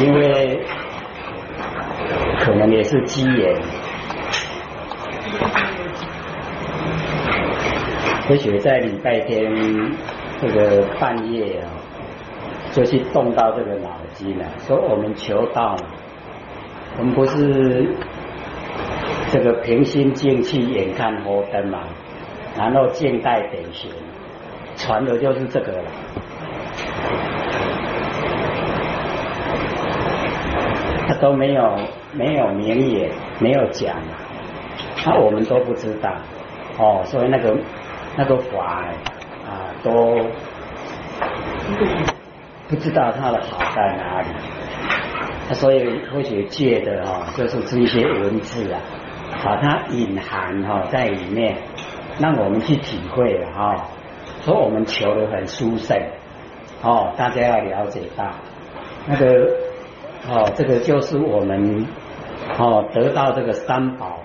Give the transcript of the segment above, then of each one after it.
因为可能也是机缘，而且在礼拜天这个半夜啊，就去动到这个脑筋了，说我们求道，我们不是这个平心静气眼看佛灯嘛，然后静待等闲，传的就是这个了。都没有没有明言，没有讲，那我们都不知道哦，所以那个那个法啊都不知道它的好在哪里，所以科学界的哦就是这些文字啊，把它隐含哈在里面，让我们去体会哈，所以我们求的很殊胜哦，大家要了解到那个。哦，这个就是我们哦得到这个三宝，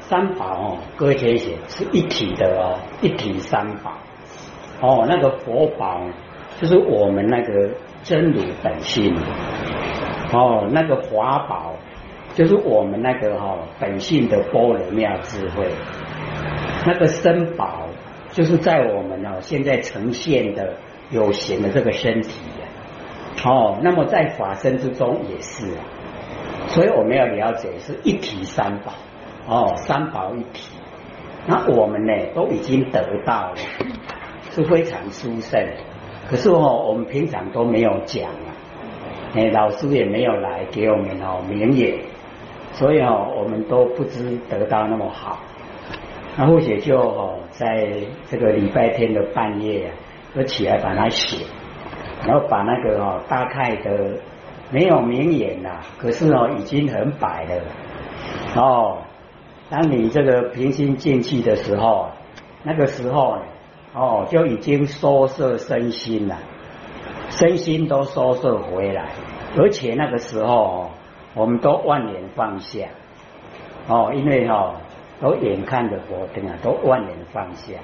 三宝哦，各位写是一体的哦，一体三宝。哦，那个佛宝就是我们那个真如本性。哦，那个华宝就是我们那个哈本性的波罗妙智慧，那个身宝就是在我们哦现在呈现的有形的这个身体。哦，那么在法身之中也是啊，所以我们要了解是一体三宝哦，三宝一体。那我们呢都已经得到了，是非常殊胜。可是哦，我们平常都没有讲啊，哎，老师也没有来给我们哦明言，所以哦，我们都不知得到那么好。那或许就哦，在这个礼拜天的半夜啊，就起来把它写。然后把那个哦大概的没有明眼呐，可是哦已经很白了哦。当你这个平心静气的时候，那个时候哦就已经收摄身心了，身心都收摄回来，而且那个时候我们都万年放下哦，因为哈都眼看着佛灯啊，都万年放下，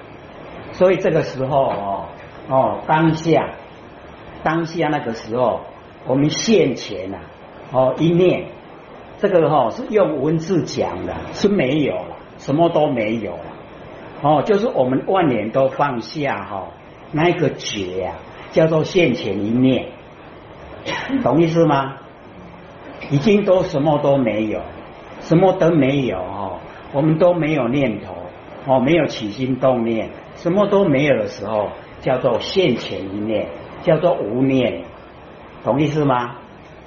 所以这个时候哦哦当下。当下那个时候，我们现前呐，哦一念，这个哈是用文字讲的，是没有了，什么都没有了，哦，就是我们万年都放下哈，那一个觉啊，叫做现前一念，懂意思吗？已经都什么都没有，什么都没有哦，我们都没有念头，哦，没有起心动念，什么都没有的时候，叫做现前一念。叫做无念，懂意思吗？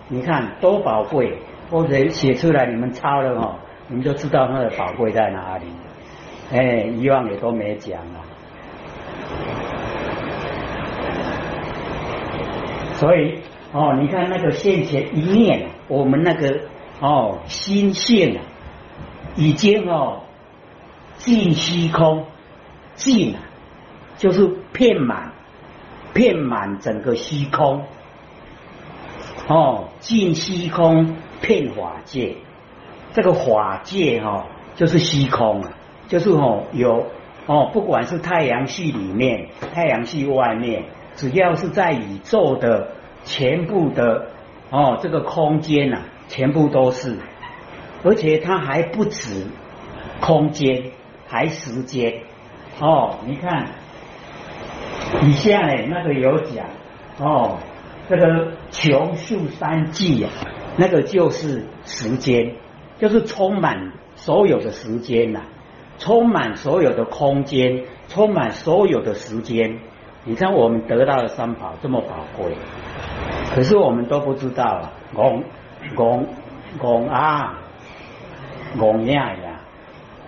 你看多宝贵，或者写出来你们抄了哦，你们就知道它的宝贵在哪里。哎，以往也都没讲啊。所以哦，你看那个现前一念，我们那个哦心性已经哦尽虚空，尽就是遍满。遍满整个虚空，哦，尽虚空遍法界，这个法界哈就是虚空啊，就是哦有哦，不管是太阳系里面、太阳系外面，只要是在宇宙的全部的哦这个空间呐，全部都是，而且它还不止空间，还时间。哦，你看。以下呢，那个有讲哦，这个穷数三季啊，那个就是时间，就是充满所有的时间呐，充满所有的空间，充满所有的时间。你看我们得到的三宝这么宝贵，可是我们都不知道啊，拱拱拱啊，拱呀呀，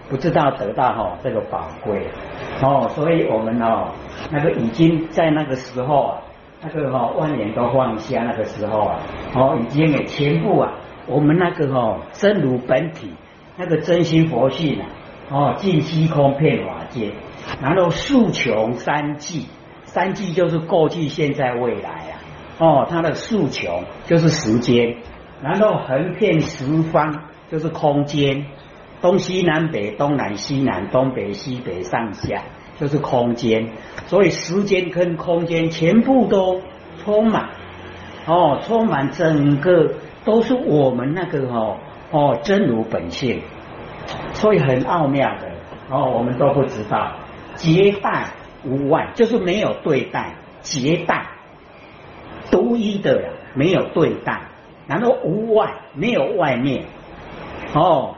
不知道得到哈这个宝贵哦，所以我们哦。那个已经在那个时候啊，那个哈万年都放下那个时候啊，哦，已经给全部啊，我们那个哈真如本体，那个真心佛性啊，哦，尽虚空遍法界，然后数穷三际，三际就是过去、现在、未来啊，哦，它的数穷就是时间，然后横遍十方就是空间，东西南北、东南西南、东北西北、上下。就是空间，所以时间跟空间全部都充满，哦，充满整个都是我们那个哦哦真如本性，所以很奥妙的。哦，我们都不知道，结伴无外，就是没有对待，结伴独一的呀没有对待，然后无外，没有外面。哦，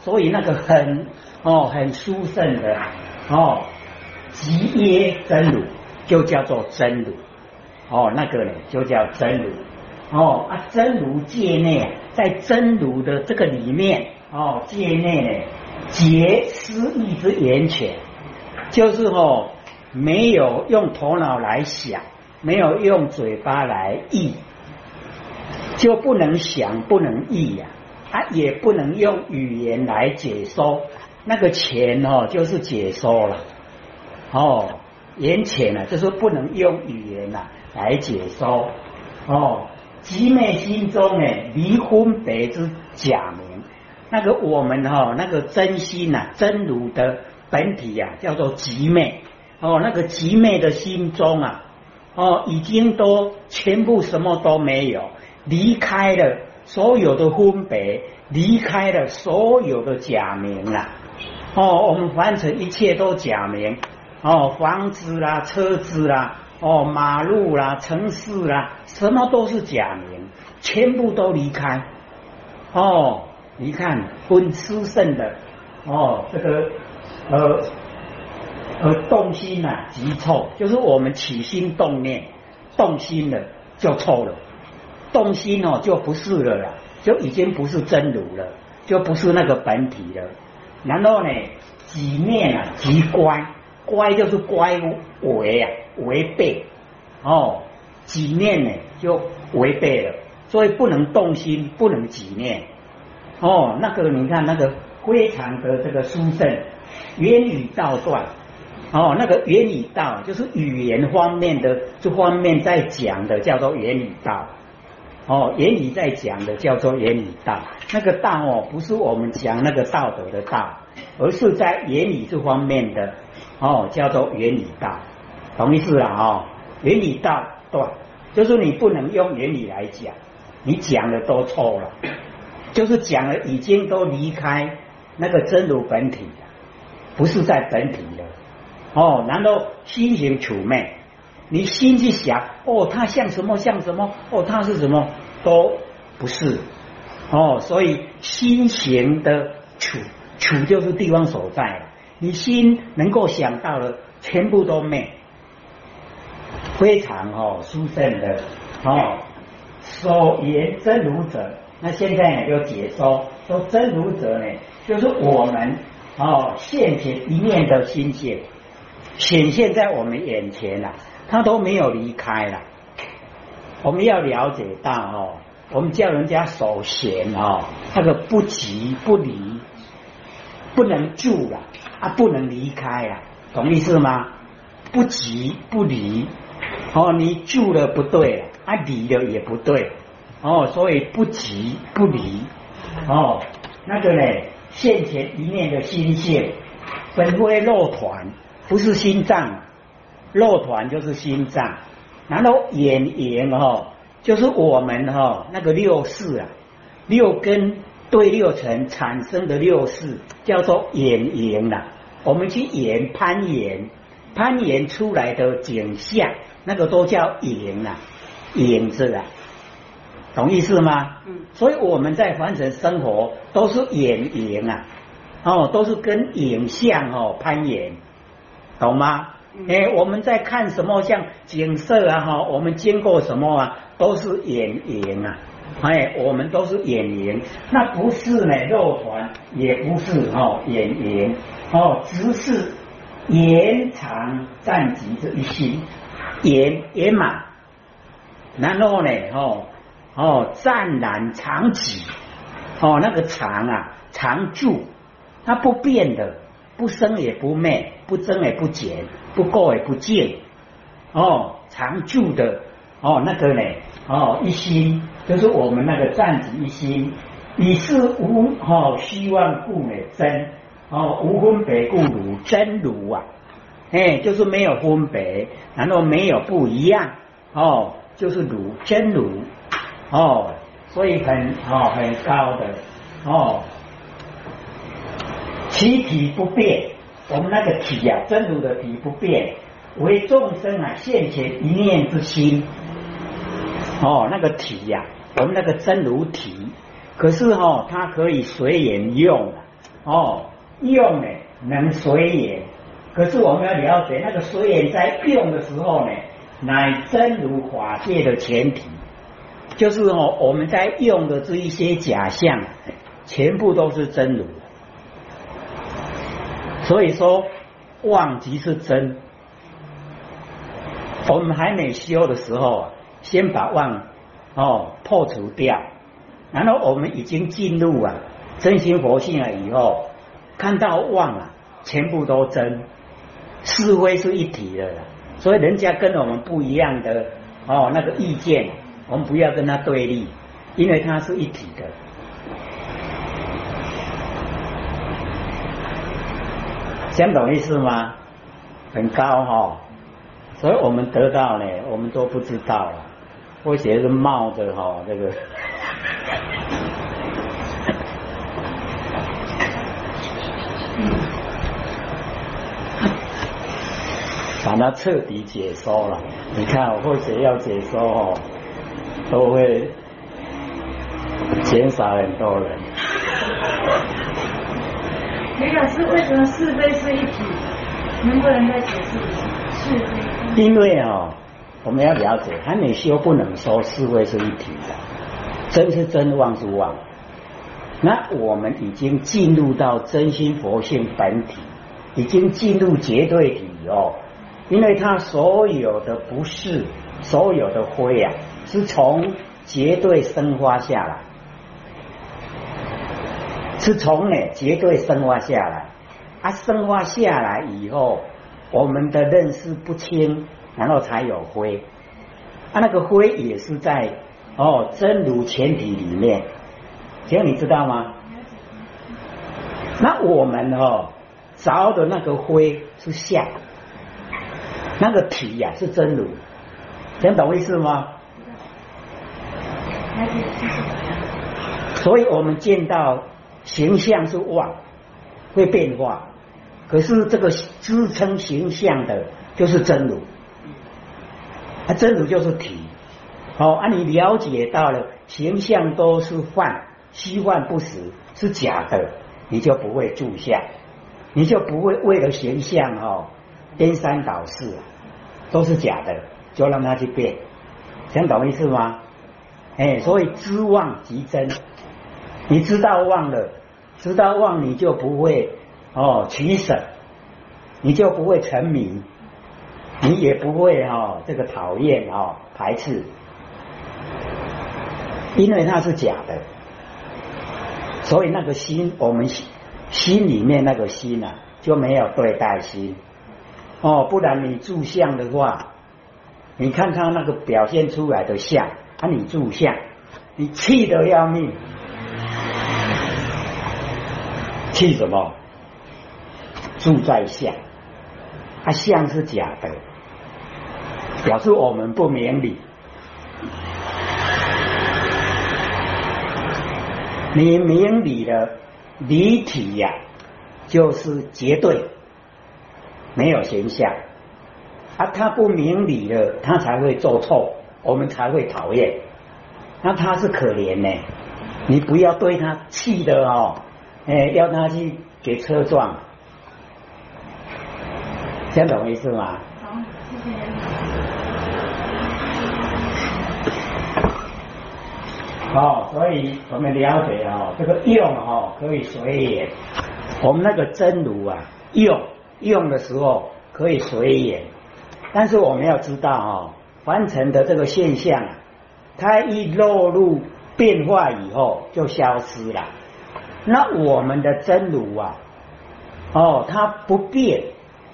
所以那个很哦很殊胜的哦，即耶真如就叫做真如。哦，那个呢就叫真如哦啊，真如界内，在真如的这个里面哦，界内呢结思意之源泉，就是哦没有用头脑来想，没有用嘴巴来意，就不能想，不能意呀，啊他也不能用语言来解说，那个钱哦就是解说了。哦，言钱呢就是不能用语言呐。来解说。哦，集美心中呢离婚别之假名，那个我们哈那个真心呐真如的本体呀叫做集美哦，那个集美的心中啊哦已经都全部什么都没有，离开了所有的分别，离开了所有的假名了哦，我们凡尘一切都假名哦，房子啦，车子啦。哦，马路啦，城市啦，什么都是假名，全部都离开。哦，你看，分吃剩的，哦，这个呃呃动心呐，即臭，就是我们起心动念，动心了就臭了，动心哦就不是了啦，就已经不是真如了，就不是那个本体了。然后呢，几念啊，即乖，乖就是乖为啊。违背哦，几念呢就违背了，所以不能动心，不能几念哦。那个你看那个非常的这个殊胜，言语道断哦，那个言语道就是语言方面的这方面在讲的叫做言语道哦，言语在讲的叫做言语道。那个道哦，不是我们讲那个道德的道，而是在言语这方面的哦，叫做言语道。同意思了哦，原理道断，就是你不能用原理来讲，你讲的都错了，就是讲了已经都离开那个真如本体了，不是在本体了哦。然后心行处昧，你心去想哦，它像什么像什么哦，它是什么都不是哦。所以心行的处处就是地方所在，你心能够想到的全部都没。非常哦，殊胜的哦，所言真如者，那现在呢就解说说真如者呢，就是我们哦现前一面的心界显现在我们眼前了，他都没有离开了。我们要了解到哦，我们叫人家守闲哦，那个不急不离，不能住了啊，不能离开啊，懂意思吗？不急不离。哦，你住了不对，啊离了也不对，哦，所以不急不离，哦，那个呢，现前一念的心性，本非肉团，不是心脏，肉团就是心脏，然后眼缘哈，就是我们哈那个六识啊，六根对六尘产生的六识，叫做眼缘呐，我们去眼攀岩，攀岩出来的景象。那个都叫影啊，影子啊，懂意思吗？嗯。所以我们在凡尘生活都是眼影啊，哦，都是跟影像哦攀岩，懂吗？哎，我们在看什么像景色啊哈，我们经过什么啊，都是眼影啊，哎，我们都是眼影，那不是呢肉团，也不是哦眼影。哦，只是延长暂极这一心。圆圆满，然后呢，哦哦，湛然常寂，哦，那个长啊，常住，它不变的，不生也不灭，不增也不减，不垢也不净，哦，常住的，哦，那个呢，哦，一心就是我们那个暂寂一心，你是无哦希望故美真，哦，无分别故如真如啊。哎，就是没有分别，然后没有不一样哦，就是如真如哦，所以很哦很高的哦，其体不变，我们那个体呀，真如的体不变，为众生啊现前一念之心哦，那个体呀，我们那个真如体，可是哦，它可以随缘用哦，用呢能随缘。可是我们要了解，那个随缘在用的时候呢，乃真如法界的前提，就是哦，我们在用的这一些假象，全部都是真如。所以说，妄即是真。我们还没修的时候，先把妄哦破除掉，然后我们已经进入啊真心佛性了以后，看到妄啊，全部都真。是非是一体的，所以人家跟我们不一样的哦，那个意见，我们不要跟他对立，因为它是一体的。讲懂意思吗？很高哈，所以我们得到呢，我们都不知道了，或者是冒着哈这个。把它彻底解说了，你看，或者要解说哦，都会减少很多人。李老师，为什么是非是一体？能不能再解释一下？是非？因为哦，我们要了解，还没修不能说是非是一体的，真是真，妄是妄。那我们已经进入到真心佛性本体，已经进入绝对体哦。因为他所有的不是，所有的灰啊，是从绝对生发下来，是从呢绝对生化下来，啊，生化下来以后，我们的认识不清，然后才有灰，啊，那个灰也是在哦真如前体里面，这样你知道吗？那我们哦着的那个灰是下。那个体呀是真如，听懂意思吗？所以我们见到形象是妄，会变化，可是这个支撑形象的就是真如，啊，真如就是体。好，啊，你了解到了形象都是幻，虚幻不实，是假的，你就不会住相，你就不会为了形象哦。颠三倒四都是假的，就让它去变，想懂意思吗？哎，所以知妄即真，你知道忘了，知道忘你就不会哦取舍，你就不会沉迷，你也不会哦这个讨厌哦排斥，因为那是假的，所以那个心，我们心心里面那个心啊就没有对待心。哦，不然你住相的话，你看他那个表现出来的相，啊，你住相，你气得要命，气什么？住在相，啊，相是假的，表示我们不明理。你明理的离体呀，就是绝对。没有形象，啊，他不明理了，他才会做错，我们才会讨厌。那他是可怜呢，你不要对他气的哦，哎，要他去给车撞，这样懂意思吗？好，谢谢。哦，所以我们了解哦，这个用哦可以随缘，我们那个真如啊用。用的时候可以随缘，但是我们要知道哦，凡尘的这个现象啊，它一落入变化以后就消失了。那我们的真如啊，哦，它不变，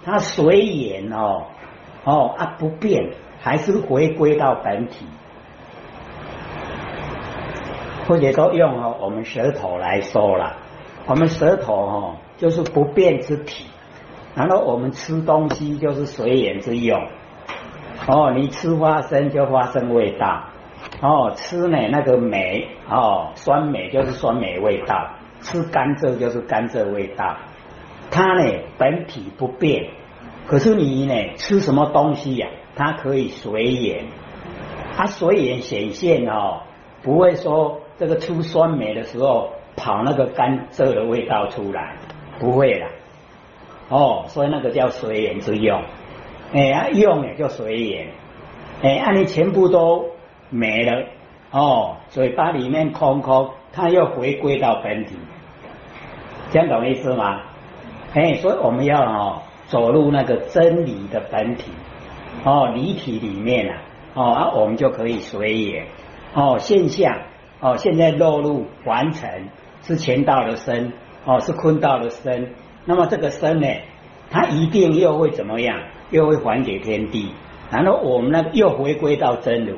它随缘哦，哦啊不变，还是回归到本体。或者说用哦我们舌头来说了，我们舌头哦就是不变之体。然后我们吃东西就是随缘之用，哦，你吃花生就花生味道，哦，吃呢那个梅哦，酸梅就是酸梅味道，吃甘蔗就是甘蔗味道，它呢本体不变，可是你呢吃什么东西呀？它可以随缘，它随缘显现哦，不会说这个出酸梅的时候跑那个甘蔗的味道出来，不会啦。哦，所以那个叫随缘之用。哎，用也就随缘，哎，按你全部都没了，哦，嘴巴里面空空，它又回归到本体，这样懂意思吗？哎，所以我们要哦走入那个真理的本体，哦，离体里面啊，哦，啊，我们就可以随缘，哦，现象，哦，现在落入凡尘是前道的身，哦，是坤道的身，那么这个身呢，它一定又会怎么样？又会还给天地，然后我们呢又回归到真如，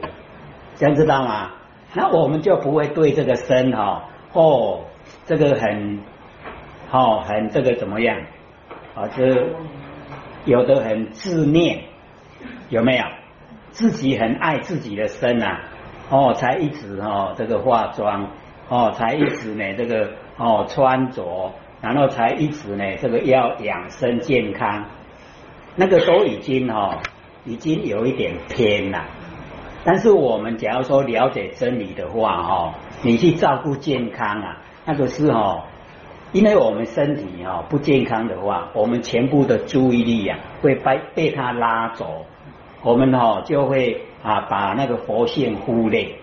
这样知道吗？那我们就不会对这个身哈哦，这个很哦很这个怎么样啊？这有的很自恋，有没有？自己很爱自己的身啊，哦，才一直哦这个化妆哦，才一直呢这个哦穿着，然后才一直呢这个要养生健康。那个都已经哈，已经有一点偏了。但是我们假如说了解真理的话哈，你去照顾健康啊，那个是哦，因为我们身体哈不健康的话，我们全部的注意力啊会被被他拉走，我们哈就会啊把那个佛性忽略。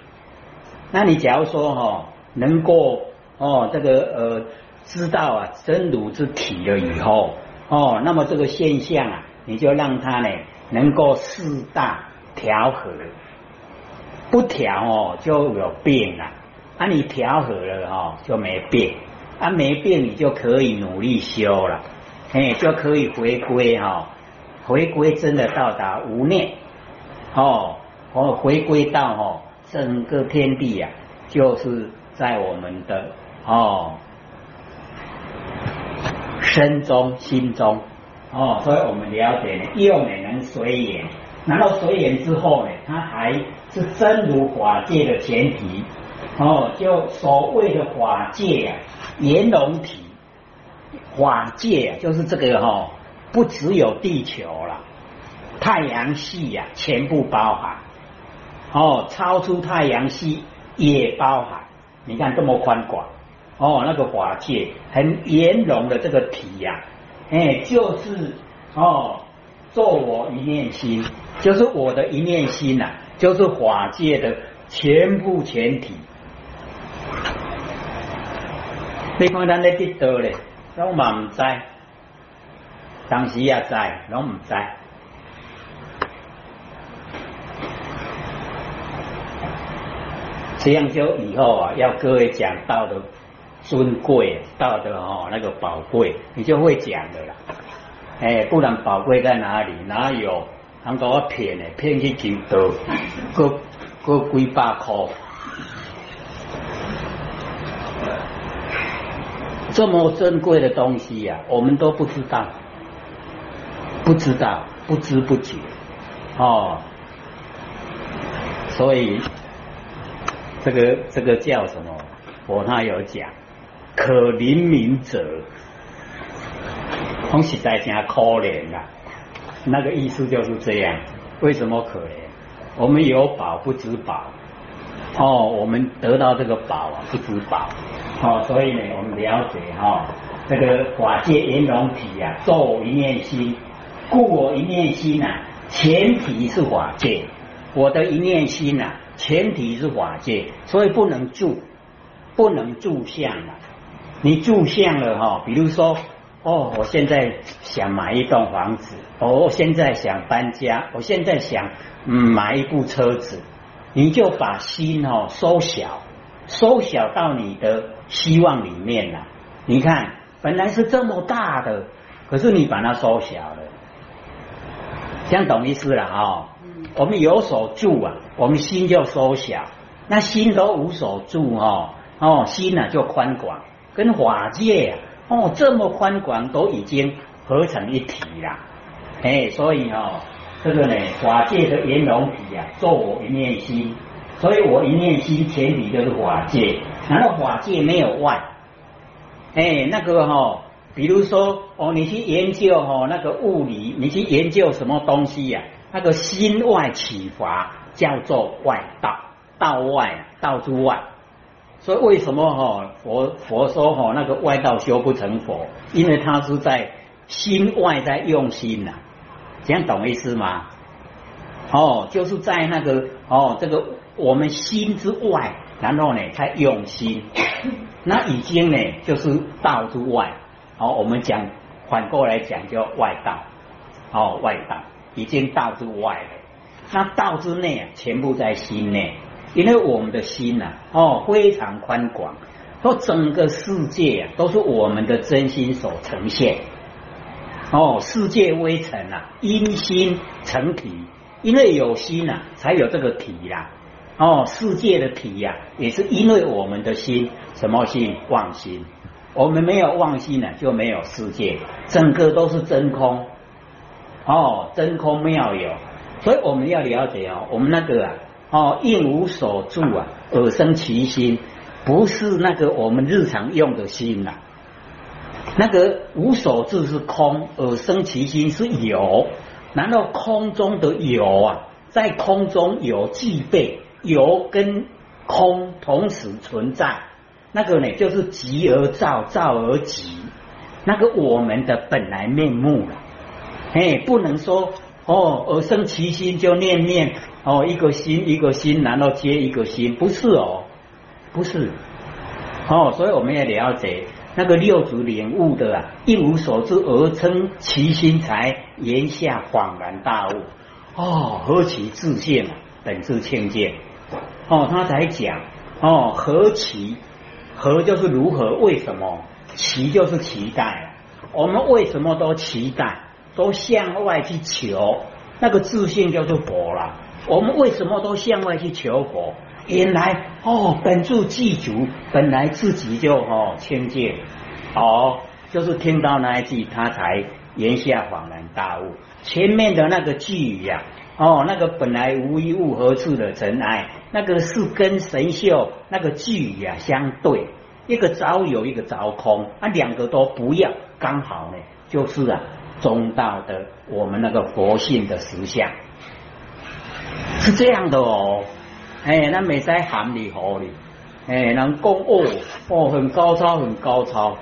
那你假如说哈能够哦这个呃知道啊真如之体了以后哦，那么这个现象啊。你就让它呢能够适当调和，不调哦就有病了。啊，你调和了哦就没病，啊没变你就可以努力修了，哎就可以回归哈，回归真的到达无念哦，哦回归到哦整个天地呀，就是在我们的哦身中心中。哦，所以我们了解呢，用呢能随缘，然后随缘之后呢，它还是真如法界的前提。哦，就所谓的法界啊，圆融体，法界，就是这个哈，不只有地球了，太阳系呀，全部包含。哦，超出太阳系也包含。你看这么宽广，哦，那个法界很圆融的这个体呀。哎，就是哦，做我一念心，就是我的一念心呐，就是法界的全部全体。你看咱咧得到咧，拢嘛唔知，当时也知，拢唔知。这样就以后啊，要各位讲道德。尊贵道德哦，那个宝贵，你就会讲的啦。哎，不然宝贵在哪里？哪有？能给我骗的，骗去几多？个个几百块？这么珍贵的东西呀，我们都不知道，不知道，不知不觉哦。所以这个这个叫什么？我那有讲。可怜悯者，空实在真可怜啊！那个意思就是这样。为什么可怜？我们有宝不知宝，哦，我们得到这个宝啊不知宝，哦，所以呢，我们了解哈，这个法界圆融体啊，作一念心，故我一念心呐，前提是法界，我的一念心呐，前提是法界，所以不能住，不能住相啊。你住相了哈，比如说哦，我现在想买一栋房子，哦，我现在想搬家，我现在想嗯买一部车子，你就把心哦缩小，缩小到你的希望里面了。你看，本来是这么大的，可是你把它缩小了，这样懂意思了啊？我们有所住啊，我们心就缩小，那心都无所住哦，哦，心呢就宽广。跟法界啊，哦，这么宽广，都已经合成一体了，哎，所以哦，这个呢，法界的圆融体啊，做我一念心，所以我一念心前提就是法界，难道法界没有外？哎，那个哈，比如说哦，你去研究哈那个物理，你去研究什么东西呀？那个心外启发叫做外道，道外道之外。所以为什么哈佛佛说哈那个外道修不成佛？因为他是在心外在用心呐，这样懂意思吗？哦，就是在那个哦这个我们心之外，然后呢才用心。那已经呢，就是道之外，好，我们讲反过来讲叫外道，哦，外道已经道之外了。那道之内啊，全部在心内，因为我们的心呐，哦，非常宽广，说整个世界啊，都是我们的真心所呈现。哦，世界微尘啊，因心成体，因为有心呐，才有这个体呀。哦，世界的体呀，也是因为我们的心，什么心？妄心。我们没有妄心呢，就没有世界，整个都是真空。哦，真空妙有，所以我们要了解哦，我们那个啊，哦，应无所住啊，而生其心，不是那个我们日常用的心呐。那个无所住是空，而生其心是有。难道空中的有啊，在空中有具备？有跟空同时存在，那个呢就是极而照，照而极，那个我们的本来面目了。哎，不能说哦，而生其心就念念哦，一个心一个心，然后接一个心，不是哦，不是哦，所以我们要了解那个六祖领悟的啊，一无所知而称其心，才言下恍然大悟。哦，何其自信啊，本自清净。哦，他才讲哦，何其何就是如何？为什么？期就是期待。我们为什么都期待？都向外去求，那个自信叫做佛了。我们为什么都向外去求佛？原来哦，本住记足，本来自己就哦清净。哦，就是听到那一句，他才言下恍然大悟。前面的那个句语呀。哦，那个本来无一物，何处的尘埃？那个是跟神秀那个句语啊相对，一个早有，一个早空，啊，两个都不要，刚好呢，就是啊中道的我们那个佛性的实相，是这样的哦。哎，那没在含里河里，哎，能讲哦哦，很高超，很高超，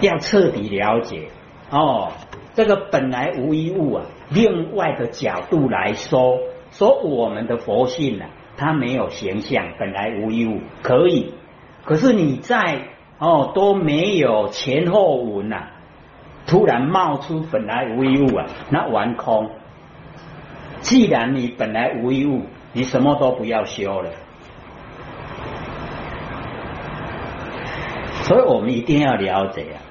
要彻底了解哦。这个本来无一物啊，另外的角度来说，说我们的佛性呢，它没有形象，本来无一物可以，可是你在哦都没有前后文呐，突然冒出本来无一物啊，那完空。既然你本来无一物，你什么都不要修了，所以我们一定要了解啊。